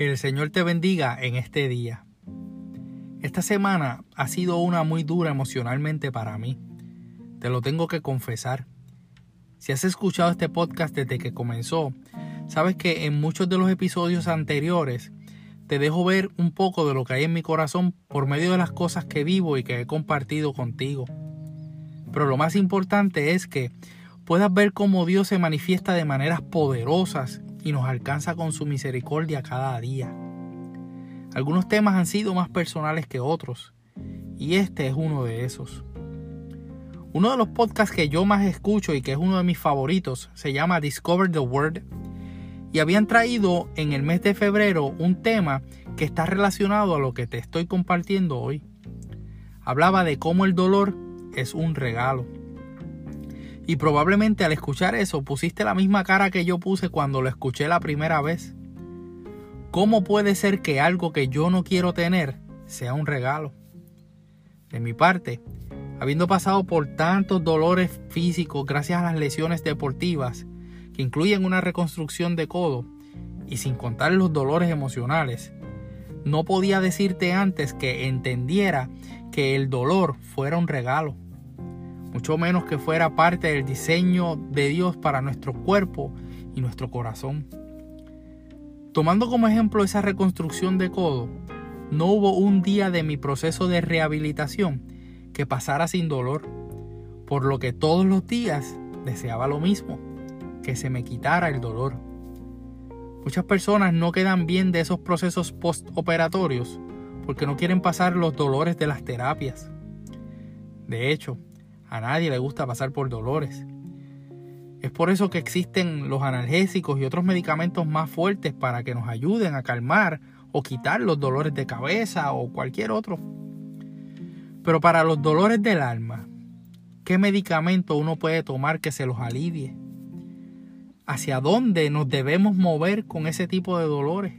Que el Señor te bendiga en este día. Esta semana ha sido una muy dura emocionalmente para mí. Te lo tengo que confesar. Si has escuchado este podcast desde que comenzó, sabes que en muchos de los episodios anteriores te dejo ver un poco de lo que hay en mi corazón por medio de las cosas que vivo y que he compartido contigo. Pero lo más importante es que puedas ver cómo Dios se manifiesta de maneras poderosas y nos alcanza con su misericordia cada día. Algunos temas han sido más personales que otros, y este es uno de esos. Uno de los podcasts que yo más escucho y que es uno de mis favoritos se llama Discover the Word y habían traído en el mes de febrero un tema que está relacionado a lo que te estoy compartiendo hoy. Hablaba de cómo el dolor es un regalo. Y probablemente al escuchar eso pusiste la misma cara que yo puse cuando lo escuché la primera vez. ¿Cómo puede ser que algo que yo no quiero tener sea un regalo? De mi parte, habiendo pasado por tantos dolores físicos gracias a las lesiones deportivas, que incluyen una reconstrucción de codo, y sin contar los dolores emocionales, no podía decirte antes que entendiera que el dolor fuera un regalo mucho menos que fuera parte del diseño de Dios para nuestro cuerpo y nuestro corazón. Tomando como ejemplo esa reconstrucción de codo, no hubo un día de mi proceso de rehabilitación que pasara sin dolor, por lo que todos los días deseaba lo mismo, que se me quitara el dolor. Muchas personas no quedan bien de esos procesos postoperatorios porque no quieren pasar los dolores de las terapias. De hecho, a nadie le gusta pasar por dolores. Es por eso que existen los analgésicos y otros medicamentos más fuertes para que nos ayuden a calmar o quitar los dolores de cabeza o cualquier otro. Pero para los dolores del alma, ¿qué medicamento uno puede tomar que se los alivie? ¿Hacia dónde nos debemos mover con ese tipo de dolores?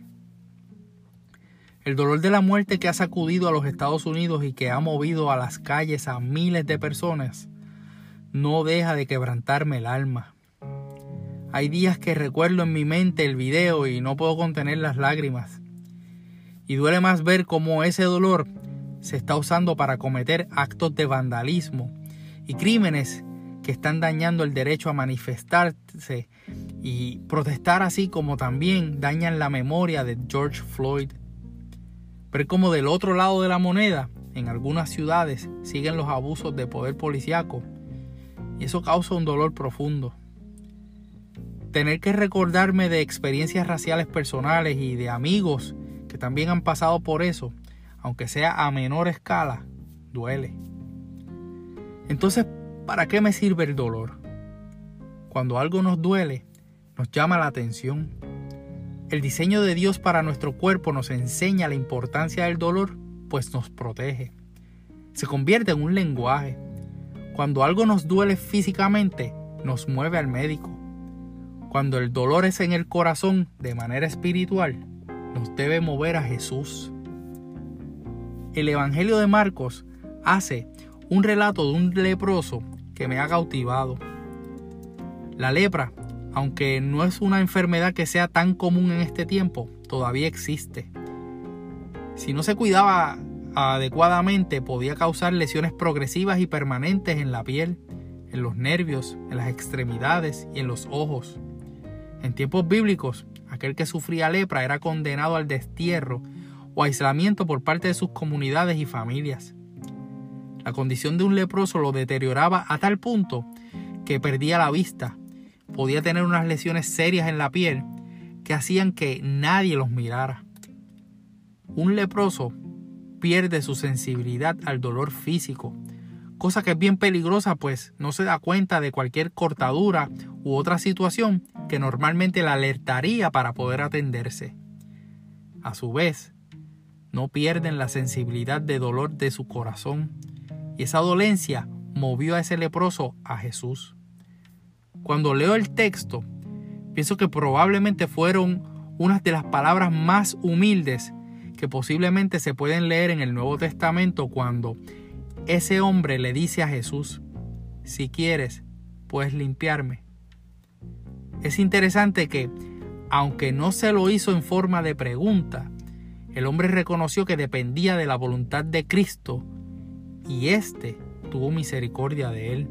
El dolor de la muerte que ha sacudido a los Estados Unidos y que ha movido a las calles a miles de personas no deja de quebrantarme el alma. Hay días que recuerdo en mi mente el video y no puedo contener las lágrimas. Y duele más ver cómo ese dolor se está usando para cometer actos de vandalismo y crímenes que están dañando el derecho a manifestarse y protestar así como también dañan la memoria de George Floyd. Pero como del otro lado de la moneda, en algunas ciudades siguen los abusos de poder policiaco y eso causa un dolor profundo. Tener que recordarme de experiencias raciales personales y de amigos que también han pasado por eso, aunque sea a menor escala, duele. Entonces, ¿para qué me sirve el dolor? Cuando algo nos duele, nos llama la atención el diseño de Dios para nuestro cuerpo nos enseña la importancia del dolor, pues nos protege. Se convierte en un lenguaje. Cuando algo nos duele físicamente, nos mueve al médico. Cuando el dolor es en el corazón de manera espiritual, nos debe mover a Jesús. El Evangelio de Marcos hace un relato de un leproso que me ha cautivado. La lepra aunque no es una enfermedad que sea tan común en este tiempo, todavía existe. Si no se cuidaba adecuadamente, podía causar lesiones progresivas y permanentes en la piel, en los nervios, en las extremidades y en los ojos. En tiempos bíblicos, aquel que sufría lepra era condenado al destierro o aislamiento por parte de sus comunidades y familias. La condición de un leproso lo deterioraba a tal punto que perdía la vista, podía tener unas lesiones serias en la piel que hacían que nadie los mirara. Un leproso pierde su sensibilidad al dolor físico, cosa que es bien peligrosa pues no se da cuenta de cualquier cortadura u otra situación que normalmente la alertaría para poder atenderse. A su vez, no pierden la sensibilidad de dolor de su corazón y esa dolencia movió a ese leproso a Jesús. Cuando leo el texto, pienso que probablemente fueron unas de las palabras más humildes que posiblemente se pueden leer en el Nuevo Testamento cuando ese hombre le dice a Jesús, si quieres, puedes limpiarme. Es interesante que aunque no se lo hizo en forma de pregunta, el hombre reconoció que dependía de la voluntad de Cristo y éste tuvo misericordia de él.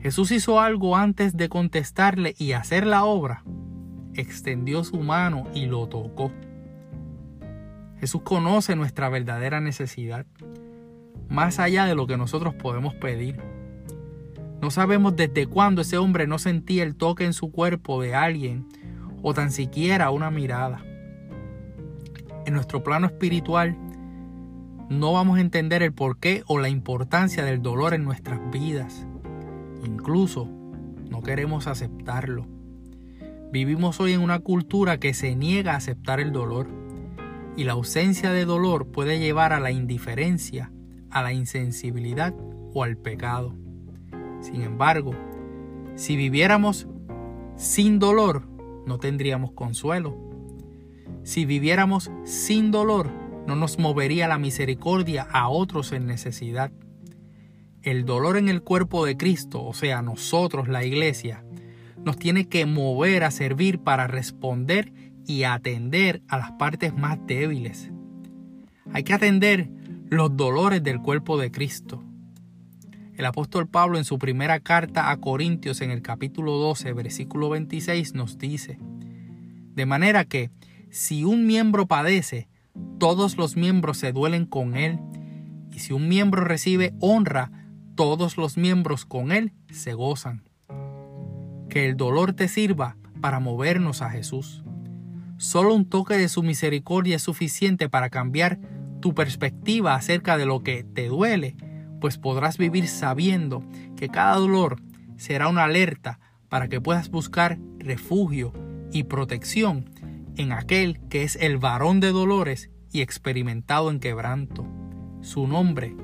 Jesús hizo algo antes de contestarle y hacer la obra. Extendió su mano y lo tocó. Jesús conoce nuestra verdadera necesidad, más allá de lo que nosotros podemos pedir. No sabemos desde cuándo ese hombre no sentía el toque en su cuerpo de alguien o tan siquiera una mirada. En nuestro plano espiritual no vamos a entender el porqué o la importancia del dolor en nuestras vidas. Incluso no queremos aceptarlo. Vivimos hoy en una cultura que se niega a aceptar el dolor y la ausencia de dolor puede llevar a la indiferencia, a la insensibilidad o al pecado. Sin embargo, si viviéramos sin dolor, no tendríamos consuelo. Si viviéramos sin dolor, no nos movería la misericordia a otros en necesidad. El dolor en el cuerpo de Cristo, o sea, nosotros, la iglesia, nos tiene que mover a servir para responder y atender a las partes más débiles. Hay que atender los dolores del cuerpo de Cristo. El apóstol Pablo en su primera carta a Corintios en el capítulo 12, versículo 26 nos dice, de manera que si un miembro padece, todos los miembros se duelen con él, y si un miembro recibe honra, todos los miembros con él se gozan. Que el dolor te sirva para movernos a Jesús. Solo un toque de su misericordia es suficiente para cambiar tu perspectiva acerca de lo que te duele, pues podrás vivir sabiendo que cada dolor será una alerta para que puedas buscar refugio y protección en aquel que es el varón de dolores y experimentado en quebranto. Su nombre,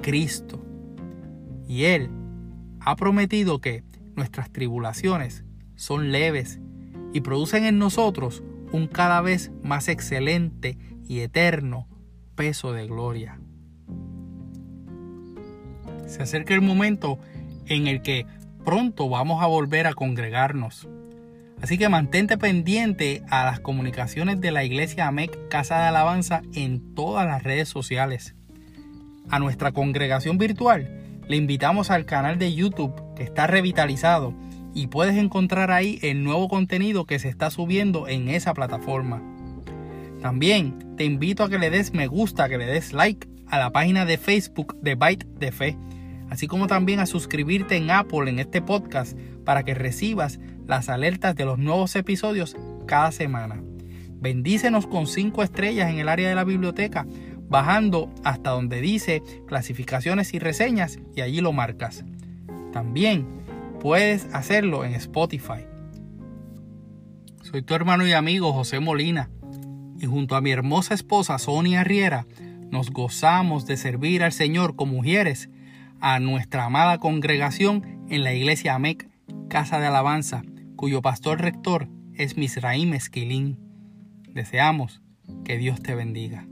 Cristo. Y Él ha prometido que nuestras tribulaciones son leves y producen en nosotros un cada vez más excelente y eterno peso de gloria. Se acerca el momento en el que pronto vamos a volver a congregarnos. Así que mantente pendiente a las comunicaciones de la iglesia AMEC Casa de Alabanza en todas las redes sociales. A nuestra congregación virtual le invitamos al canal de YouTube que está revitalizado y puedes encontrar ahí el nuevo contenido que se está subiendo en esa plataforma. También te invito a que le des me gusta, que le des like a la página de Facebook de Byte de Fe, así como también a suscribirte en Apple en este podcast para que recibas las alertas de los nuevos episodios cada semana. Bendícenos con 5 estrellas en el área de la biblioteca, bajando hasta donde dice clasificaciones y reseñas y allí lo marcas. También puedes hacerlo en Spotify. Soy tu hermano y amigo José Molina y junto a mi hermosa esposa Sonia Riera nos gozamos de servir al Señor como mujeres a nuestra amada congregación en la iglesia AMEC, Casa de Alabanza, cuyo pastor rector es Misraim Esquilín. Deseamos que Dios te bendiga.